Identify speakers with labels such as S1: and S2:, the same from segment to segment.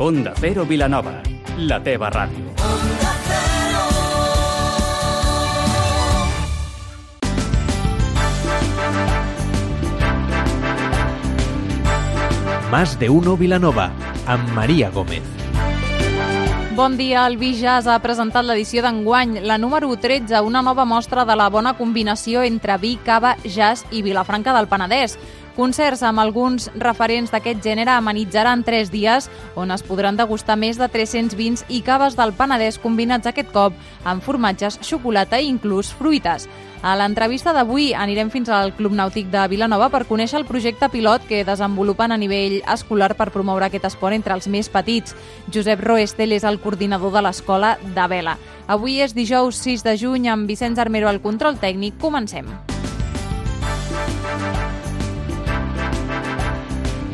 S1: Onda Cero Vilanova, la teva ràdio.
S2: Más de uno Vilanova, amb Maria Gómez.
S3: Bon dia, el Vi Jazz ha presentat l'edició d'enguany, la número 13, una nova mostra de la bona combinació entre vi, cava, jazz i Vilafranca del Penedès. Concerts amb alguns referents d'aquest gènere amenitzaran tres dies on es podran degustar més de 300 vins i caves del Penedès combinats aquest cop amb formatges, xocolata i inclús fruites. A l'entrevista d'avui anirem fins al Club Nàutic de Vilanova per conèixer el projecte pilot que desenvolupen a nivell escolar per promoure aquest esport entre els més petits. Josep Roestel és el coordinador de l'escola de vela. Avui és dijous 6 de juny amb Vicenç Armero al control tècnic. Comencem.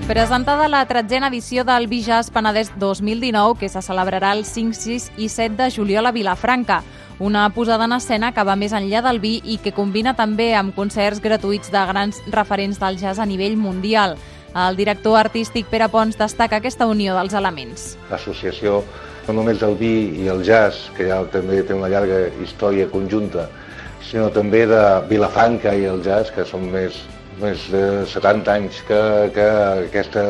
S3: Presentada la tretzena edició del Vijas Penedès 2019, que se celebrarà el 5, 6 i 7 de juliol a Vilafranca. Una posada en escena que va més enllà del vi i que combina també amb concerts gratuïts de grans referents del jazz a nivell mundial. El director artístic Pere Pons destaca aquesta unió dels elements.
S4: L'associació no només del vi i el jazz, que ja també té una llarga història conjunta, sinó també de Vilafranca i el jazz, que són més, més de 70 anys que, que aquesta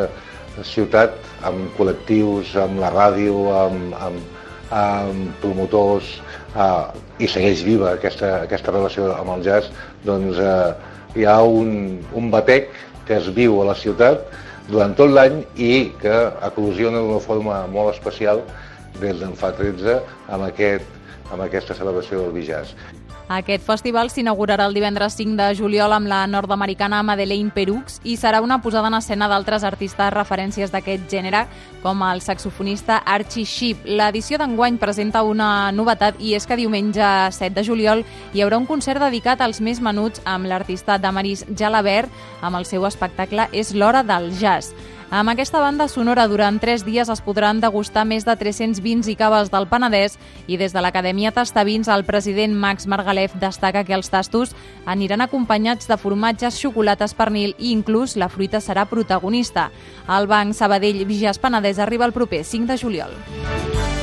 S4: ciutat, amb col·lectius, amb la ràdio, amb, amb, amb promotors, uh, i segueix viva aquesta, aquesta relació amb el jazz, doncs uh, hi ha un, un batec que es viu a la ciutat durant tot l'any i que eclosiona d'una forma molt especial des d'en fa 13 amb, aquest, amb aquesta celebració del Bijazz.
S3: Aquest festival s'inaugurarà el divendres 5 de juliol amb la nord-americana Madeleine Perux i serà una posada en escena d'altres artistes referències d'aquest gènere, com el saxofonista Archie Sheep. L'edició d'enguany presenta una novetat i és que diumenge 7 de juliol hi haurà un concert dedicat als més menuts amb l'artista Damaris Jalabert amb el seu espectacle És l'hora del jazz. Amb aquesta banda sonora durant tres dies es podran degustar més de 300 vins i caves del Penedès i des de l'Acadèmia Tastavins el president Max Margalef destaca que els tastos aniran acompanyats de formatges, xocolates, pernil i inclús la fruita serà protagonista. El Banc Sabadell Vigias Penedès arriba el proper 5 de juliol.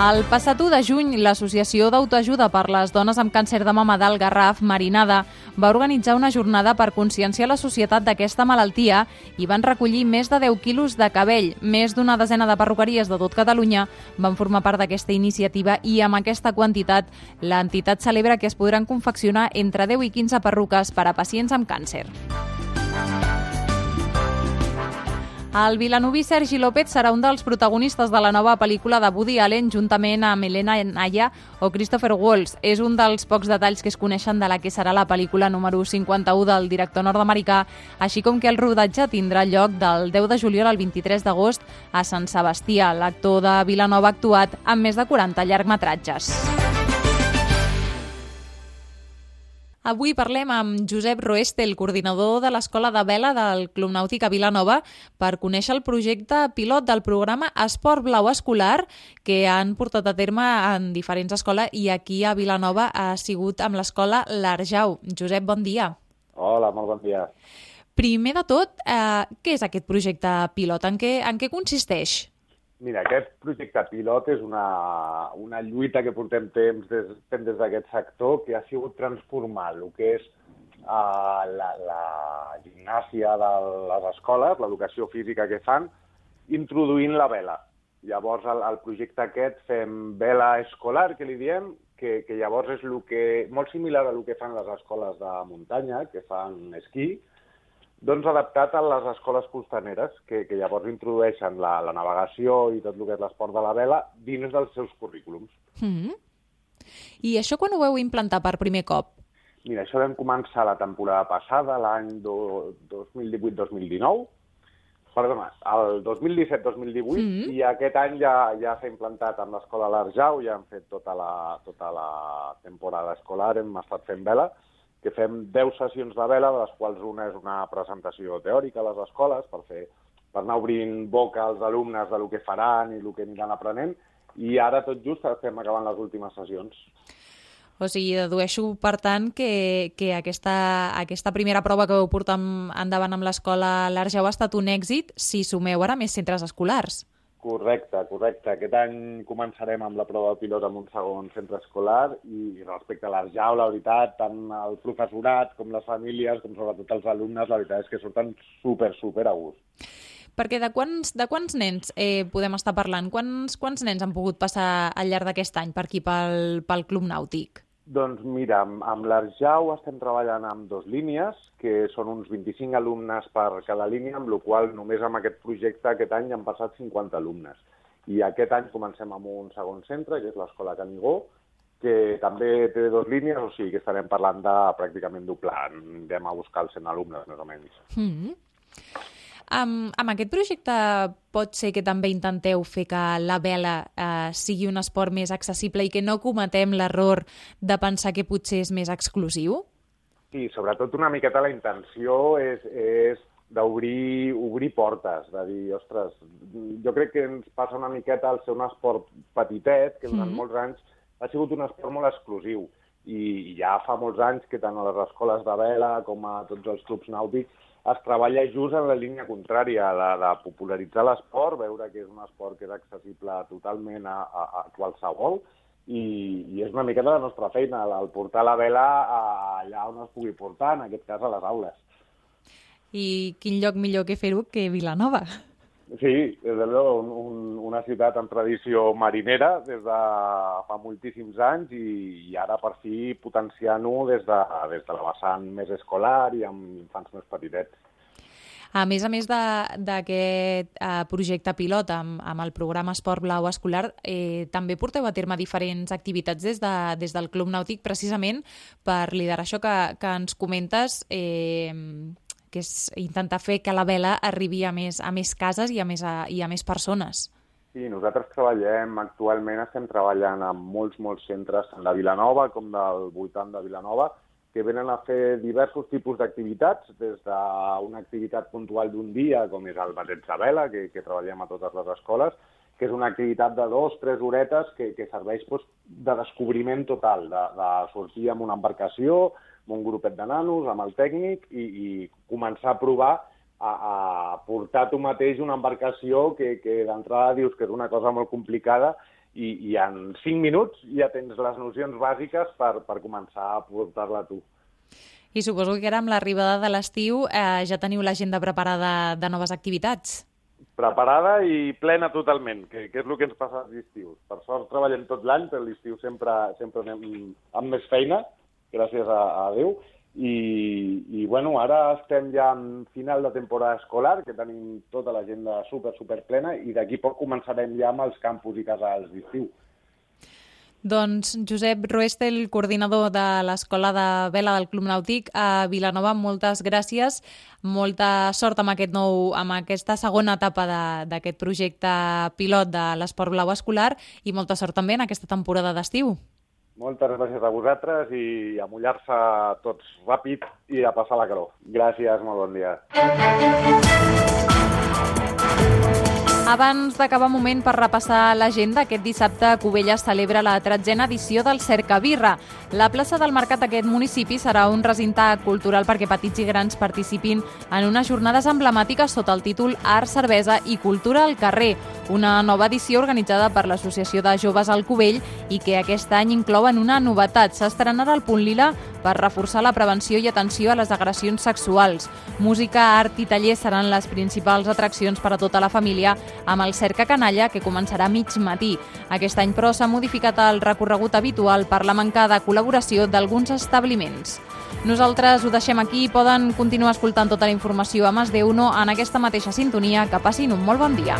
S3: El passat 1 de juny, l'Associació d'Autoajuda per les Dones amb Càncer de Mama del Garraf, Marinada, va organitzar una jornada per conscienciar la societat d'aquesta malaltia i van recollir més de 10 quilos de cabell. Més d'una desena de perruqueries de tot Catalunya van formar part d'aquesta iniciativa i amb aquesta quantitat l'entitat celebra que es podran confeccionar entre 10 i 15 perruques per a pacients amb càncer. El vilanoví Sergi López serà un dels protagonistes de la nova pel·lícula de Woody Allen juntament amb Elena Naya o Christopher Waltz. És un dels pocs detalls que es coneixen de la que serà la pel·lícula número 51 del director nord-americà, així com que el rodatge tindrà lloc del 10 de juliol al 23 d'agost a Sant Sebastià. L'actor de Vilanova ha actuat amb més de 40 llargmetratges. Avui parlem amb Josep Roeste, el coordinador de l'Escola de Vela del Club Nàutic a Vilanova, per conèixer el projecte pilot del programa Esport Blau Escolar que han portat a terme en diferents escoles i aquí a Vilanova ha sigut amb l'escola L'Arjau. Josep, bon dia.
S5: Hola, molt bon dia.
S3: Primer de tot, eh, què és aquest projecte pilot? En què, en què consisteix?
S5: Mira, aquest projecte pilot és una, una lluita que portem temps des, des d'aquest sector que ha sigut transformar el que és uh, la, la gimnàsia de les escoles, l'educació física que fan, introduint la vela. Llavors, el, el projecte aquest fem vela escolar, que li diem, que, que llavors és que, molt similar a el que fan les escoles de muntanya, que fan esquí, doncs adaptat a les escoles costaneres, que, que llavors introdueixen la, la navegació i tot el que és l'esport de la vela dins dels seus currículums.
S3: Mm -hmm. I això quan ho veu implantar per primer cop?
S5: Mira, això vam començar la temporada passada, l'any 2018-2019, perdona, el 2017-2018, mm -hmm. i aquest any ja, ja s'ha implantat amb l'escola L'Arjau, ja hem fet tota la, tota la temporada escolar, hem estat fent vela, que fem 10 sessions de vela, de les quals una és una presentació teòrica a les escoles per, fer, per anar obrint boca als alumnes de lo que faran i el que aniran aprenent, i ara tot just estem acabant les últimes sessions.
S3: O sigui, dedueixo, per tant, que, que aquesta, aquesta primera prova que vau portar endavant amb l'escola l'Argeu ha estat un èxit si sumeu ara més centres escolars.
S5: Correcte, correcte. Aquest any començarem amb la prova de pilot amb un segon centre escolar i respecte a l'Arjau, la veritat, tant el professorat com les famílies, com sobretot els alumnes, la veritat és que surten super, super a gust.
S3: Perquè de quants, de quants nens eh, podem estar parlant? Quants, quants nens han pogut passar al llarg d'aquest any per aquí, pel, pel Club Nàutic?
S5: Doncs mira, amb, l'Arjau estem treballant amb dos línies, que són uns 25 alumnes per cada línia, amb la qual només amb aquest projecte aquest any han passat 50 alumnes. I aquest any comencem amb un segon centre, que és l'Escola Canigó, que també té dos línies, o sigui que estarem parlant de pràcticament doblar. Anem a buscar els 100 alumnes, més o menys.
S3: Mm -hmm. Amb, amb aquest projecte pot ser que també intenteu fer que la vela eh, sigui un esport més accessible i que no cometem l'error de pensar que potser és més exclusiu?
S5: Sí, sobretot una miqueta la intenció és, és d'obrir obrir portes, de dir, ostres, jo crec que ens passa una miqueta al ser un esport petitet, que durant mm -hmm. molts anys ha sigut un esport molt exclusiu, i ja fa molts anys que tant a les escoles de vela com a tots els clubs nàutics es treballa just en la línia contrària, la de popularitzar l'esport, veure que és un esport que és accessible totalment a, a, a qualsevol, i, i és una miqueta la nostra feina, el portar la vela allà on es pugui portar, en aquest cas a les aules.
S3: I quin lloc millor que fer-ho que Vilanova?
S5: Sí, des de un, un, una ciutat amb tradició marinera des de fa moltíssims anys i, i ara per fi potenciant-ho des, de, des de la vessant més escolar i amb infants més petitets.
S3: A més a més d'aquest eh, projecte pilot amb, amb el programa Esport Blau Escolar, eh, també porteu a terme diferents activitats des, de, des del Club Nàutic precisament per liderar això que, que ens comentes eh, que és intentar fer que la vela arribi a més, a més cases i a més, a, i a més persones.
S5: Sí, nosaltres treballem, actualment estem treballant amb molts, molts centres, tant de Vilanova com del voltant de Vilanova, que venen a fer diversos tipus d'activitats, des d'una activitat puntual d'un dia, com és el batet de vela, que, que treballem a totes les escoles, que és una activitat de dos, tres horetes que, que serveix doncs, de descobriment total, de, de sortir amb una embarcació, un grupet de nanos, amb el tècnic, i, i començar a provar a, a portar tu mateix una embarcació que, que d'entrada dius que és una cosa molt complicada i, i en cinc minuts ja tens les nocions bàsiques per, per començar a portar-la tu.
S3: I suposo que ara amb l'arribada de l'estiu eh, ja teniu l'agenda preparada de noves activitats.
S5: Preparada i plena totalment, que, que és el que ens passa als estius. Per sort treballem tot l'any, però l'estiu sempre, sempre anem amb més feina, gràcies a, a Déu. I, I, bueno, ara estem ja en final de temporada escolar, que tenim tota l'agenda super, super plena, i d'aquí poc començarem ja amb els campus i casals d'estiu.
S3: Doncs Josep Ruestel, coordinador de l'Escola de Vela del Club Nàutic a Vilanova, moltes gràcies, molta sort amb, aquest nou, amb aquesta segona etapa d'aquest projecte pilot de l'esport blau escolar i molta sort també en aquesta temporada d'estiu.
S5: Moltes gràcies a vosaltres i a mullar-se tots ràpid i a passar la calor. Gràcies, molt bon dia.
S3: Abans d'acabar moment per repassar l'agenda, aquest dissabte Cubelles celebra la tretzena edició del Cercabirra. La plaça del Mercat d'aquest municipi serà un recinte cultural perquè petits i grans participin en unes jornades emblemàtiques sota el títol Art, Cervesa i Cultura al carrer, una nova edició organitzada per l'Associació de Joves al Cubell i que aquest any inclouen una novetat. S'estrenarà al Punt Lila per reforçar la prevenció i atenció a les agressions sexuals. Música, art i tallers seran les principals atraccions per a tota la família amb el Cerca Canalla, que començarà a mig matí. Aquest any, però, s'ha modificat el recorregut habitual per la manca de col·laboració d'alguns establiments. Nosaltres ho deixem aquí i poden continuar escoltant tota la informació a Mas de Uno en aquesta mateixa sintonia. Que passin un molt bon dia.